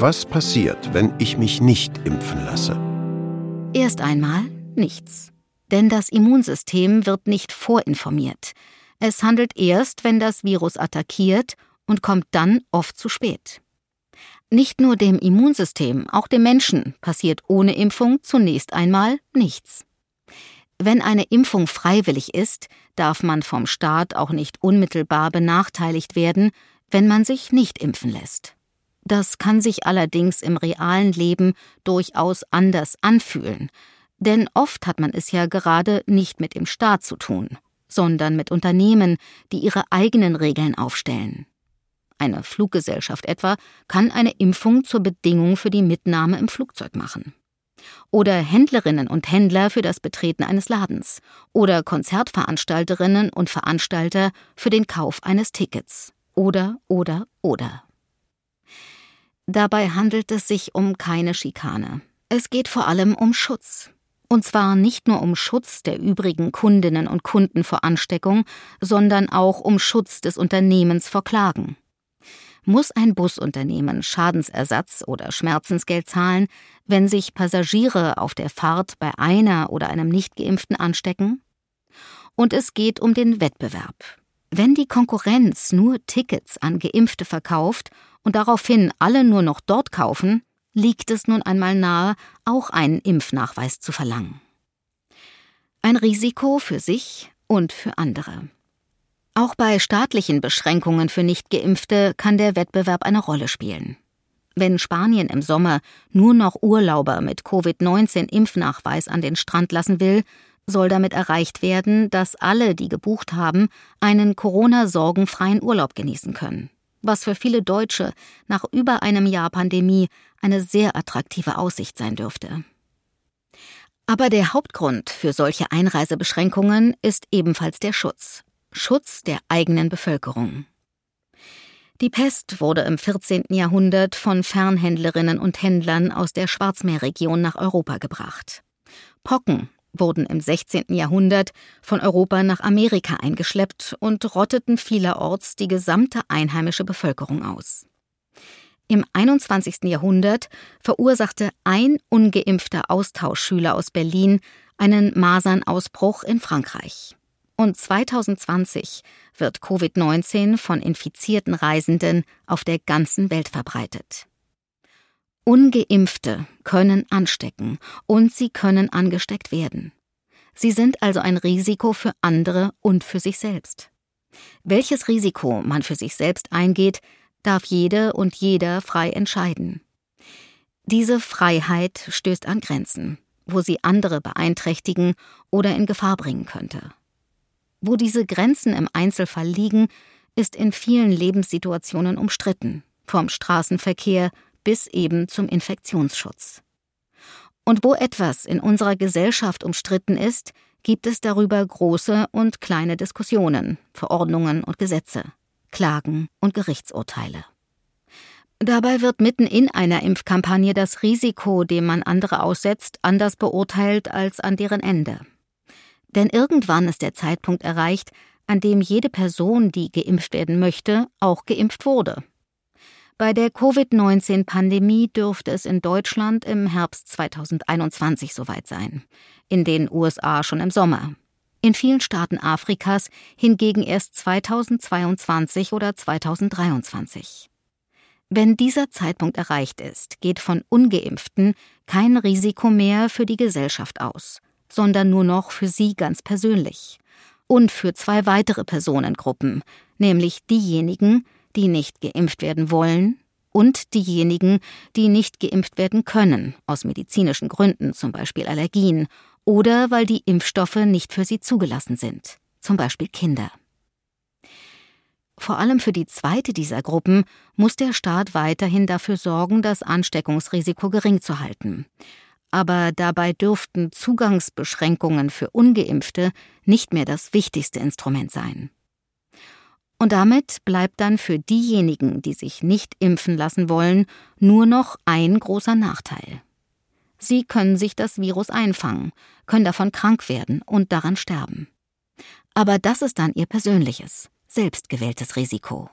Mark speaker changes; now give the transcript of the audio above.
Speaker 1: Was passiert, wenn ich mich nicht impfen lasse?
Speaker 2: Erst einmal nichts. Denn das Immunsystem wird nicht vorinformiert. Es handelt erst, wenn das Virus attackiert und kommt dann oft zu spät. Nicht nur dem Immunsystem, auch dem Menschen passiert ohne Impfung zunächst einmal nichts. Wenn eine Impfung freiwillig ist, darf man vom Staat auch nicht unmittelbar benachteiligt werden, wenn man sich nicht impfen lässt. Das kann sich allerdings im realen Leben durchaus anders anfühlen, denn oft hat man es ja gerade nicht mit dem Staat zu tun, sondern mit Unternehmen, die ihre eigenen Regeln aufstellen. Eine Fluggesellschaft etwa kann eine Impfung zur Bedingung für die Mitnahme im Flugzeug machen. Oder Händlerinnen und Händler für das Betreten eines Ladens. Oder Konzertveranstalterinnen und Veranstalter für den Kauf eines Tickets. Oder, oder, oder. Dabei handelt es sich um keine Schikane. Es geht vor allem um Schutz. Und zwar nicht nur um Schutz der übrigen Kundinnen und Kunden vor Ansteckung, sondern auch um Schutz des Unternehmens vor Klagen. Muss ein Busunternehmen Schadensersatz oder Schmerzensgeld zahlen, wenn sich Passagiere auf der Fahrt bei einer oder einem Nichtgeimpften anstecken? Und es geht um den Wettbewerb. Wenn die Konkurrenz nur Tickets an Geimpfte verkauft und daraufhin alle nur noch dort kaufen, liegt es nun einmal nahe, auch einen Impfnachweis zu verlangen. Ein Risiko für sich und für andere. Auch bei staatlichen Beschränkungen für Nichtgeimpfte kann der Wettbewerb eine Rolle spielen. Wenn Spanien im Sommer nur noch Urlauber mit Covid-19-Impfnachweis an den Strand lassen will, soll damit erreicht werden, dass alle, die gebucht haben, einen Corona-sorgenfreien Urlaub genießen können. Was für viele Deutsche nach über einem Jahr Pandemie eine sehr attraktive Aussicht sein dürfte. Aber der Hauptgrund für solche Einreisebeschränkungen ist ebenfalls der Schutz. Schutz der eigenen Bevölkerung. Die Pest wurde im 14. Jahrhundert von Fernhändlerinnen und Händlern aus der Schwarzmeerregion nach Europa gebracht. Pocken wurden im 16. Jahrhundert von Europa nach Amerika eingeschleppt und rotteten vielerorts die gesamte einheimische Bevölkerung aus. Im 21. Jahrhundert verursachte ein ungeimpfter Austauschschüler aus Berlin einen Masernausbruch in Frankreich. Und 2020 wird Covid-19 von infizierten Reisenden auf der ganzen Welt verbreitet. Ungeimpfte können anstecken und sie können angesteckt werden. Sie sind also ein Risiko für andere und für sich selbst. Welches Risiko man für sich selbst eingeht, darf jede und jeder frei entscheiden. Diese Freiheit stößt an Grenzen, wo sie andere beeinträchtigen oder in Gefahr bringen könnte. Wo diese Grenzen im Einzelfall liegen, ist in vielen Lebenssituationen umstritten, vom Straßenverkehr bis eben zum Infektionsschutz. Und wo etwas in unserer Gesellschaft umstritten ist, gibt es darüber große und kleine Diskussionen, Verordnungen und Gesetze, Klagen und Gerichtsurteile. Dabei wird mitten in einer Impfkampagne das Risiko, dem man andere aussetzt, anders beurteilt als an deren Ende. Denn irgendwann ist der Zeitpunkt erreicht, an dem jede Person, die geimpft werden möchte, auch geimpft wurde. Bei der Covid-19-Pandemie dürfte es in Deutschland im Herbst 2021 soweit sein, in den USA schon im Sommer. In vielen Staaten Afrikas hingegen erst 2022 oder 2023. Wenn dieser Zeitpunkt erreicht ist, geht von ungeimpften kein Risiko mehr für die Gesellschaft aus sondern nur noch für sie ganz persönlich. Und für zwei weitere Personengruppen, nämlich diejenigen, die nicht geimpft werden wollen und diejenigen, die nicht geimpft werden können, aus medizinischen Gründen, zum Beispiel Allergien, oder weil die Impfstoffe nicht für sie zugelassen sind, zum Beispiel Kinder. Vor allem für die zweite dieser Gruppen muss der Staat weiterhin dafür sorgen, das Ansteckungsrisiko gering zu halten aber dabei dürften Zugangsbeschränkungen für ungeimpfte nicht mehr das wichtigste Instrument sein. Und damit bleibt dann für diejenigen, die sich nicht impfen lassen wollen, nur noch ein großer Nachteil. Sie können sich das Virus einfangen, können davon krank werden und daran sterben. Aber das ist dann ihr persönliches, selbstgewähltes Risiko.